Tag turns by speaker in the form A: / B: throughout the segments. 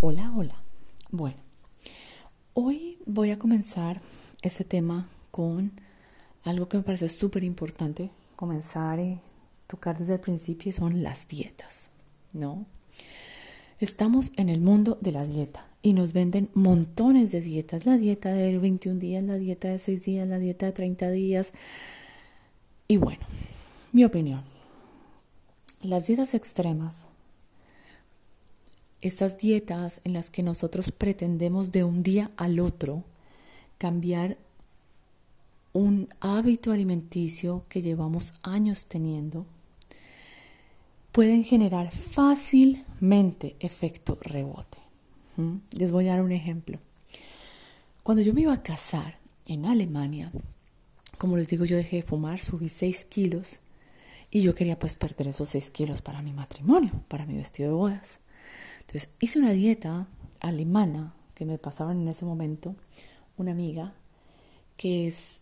A: Hola, hola. Bueno, hoy voy a comenzar este tema con algo que me parece súper importante comenzar y tocar desde el principio son las dietas, ¿no? Estamos en el mundo de la dieta y nos venden montones de dietas, la dieta de 21 días, la dieta de 6 días, la dieta de 30 días. Y bueno, mi opinión, las dietas extremas, estas dietas en las que nosotros pretendemos de un día al otro cambiar un hábito alimenticio que llevamos años teniendo, pueden generar fácilmente efecto rebote. ¿Mm? Les voy a dar un ejemplo. Cuando yo me iba a casar en Alemania, como les digo, yo dejé de fumar, subí 6 kilos y yo quería pues perder esos 6 kilos para mi matrimonio, para mi vestido de bodas. Entonces hice una dieta alemana que me pasaban en ese momento, una amiga, que es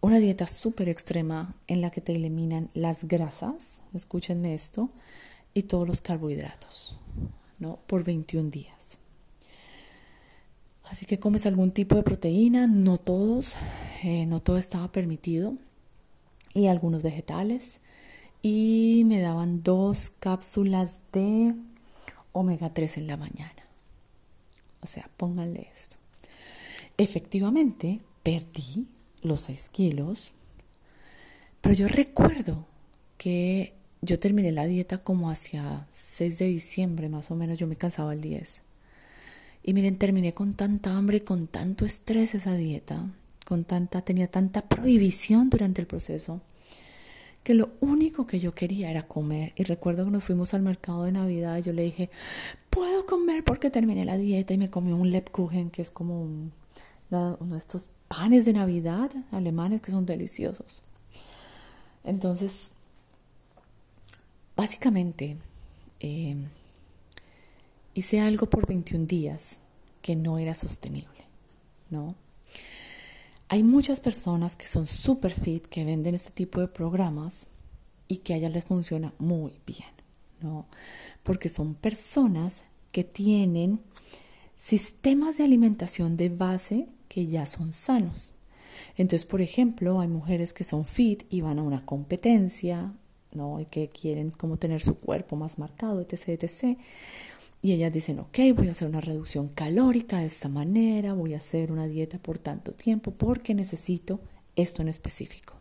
A: una dieta súper extrema en la que te eliminan las grasas, escúchenme esto, y todos los carbohidratos, ¿no? Por 21 días. Así que comes algún tipo de proteína, no todos, eh, no todo estaba permitido, y algunos vegetales. Y me daban dos cápsulas de omega 3 en la mañana. O sea, pónganle esto. Efectivamente, perdí los 6 kilos, pero yo recuerdo que yo terminé la dieta como hacia 6 de diciembre, más o menos, yo me cansaba el 10. Y miren, terminé con tanta hambre y con tanto estrés esa dieta, con tanta, tenía tanta prohibición durante el proceso, que lo único que yo quería era comer. Y recuerdo que nos fuimos al mercado de Navidad y yo le dije, puedo comer porque terminé la dieta y me comí un Lebkuchen, que es como un, uno de estos panes de Navidad alemanes que son deliciosos. Entonces, básicamente, eh, hice algo por 21 días que no era sostenible, ¿no? Hay muchas personas que son super fit, que venden este tipo de programas y que a ellas les funciona muy bien, ¿no? Porque son personas que tienen sistemas de alimentación de base que ya son sanos. Entonces, por ejemplo, hay mujeres que son fit y van a una competencia, ¿no? Y que quieren como tener su cuerpo más marcado, etc., etc. Y ellas dicen, ok, voy a hacer una reducción calórica de esta manera, voy a hacer una dieta por tanto tiempo porque necesito esto en específico.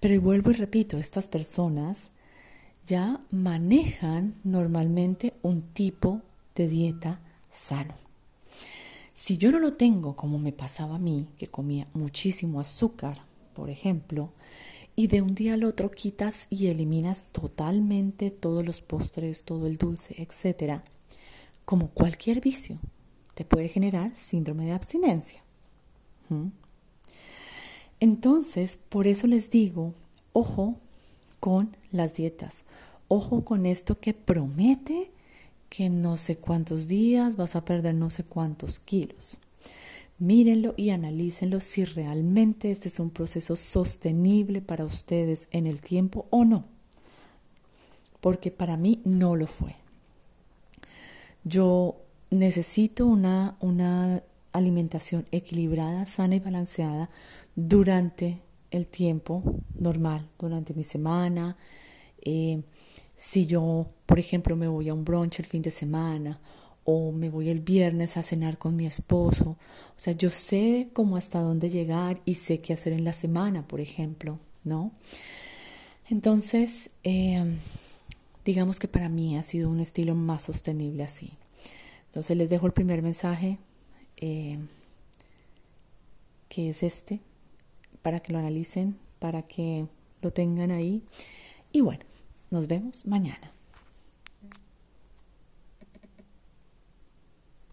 A: Pero y vuelvo y repito, estas personas ya manejan normalmente un tipo de dieta sano. Si yo no lo tengo como me pasaba a mí, que comía muchísimo azúcar, por ejemplo, y de un día al otro quitas y eliminas totalmente todos los postres, todo el dulce, etc., como cualquier vicio, te puede generar síndrome de abstinencia. ¿Mm? Entonces, por eso les digo, ojo con las dietas, ojo con esto que promete que no sé cuántos días vas a perder no sé cuántos kilos. Mírenlo y analícenlo si realmente este es un proceso sostenible para ustedes en el tiempo o no. Porque para mí no lo fue. Yo necesito una, una alimentación equilibrada, sana y balanceada durante el tiempo normal, durante mi semana. Eh, si yo, por ejemplo, me voy a un brunch el fin de semana o me voy el viernes a cenar con mi esposo, o sea, yo sé cómo hasta dónde llegar y sé qué hacer en la semana, por ejemplo, ¿no? Entonces, eh, digamos que para mí ha sido un estilo más sostenible así. Entonces les dejo el primer mensaje, eh, que es este, para que lo analicen, para que lo tengan ahí. Y bueno, nos vemos mañana.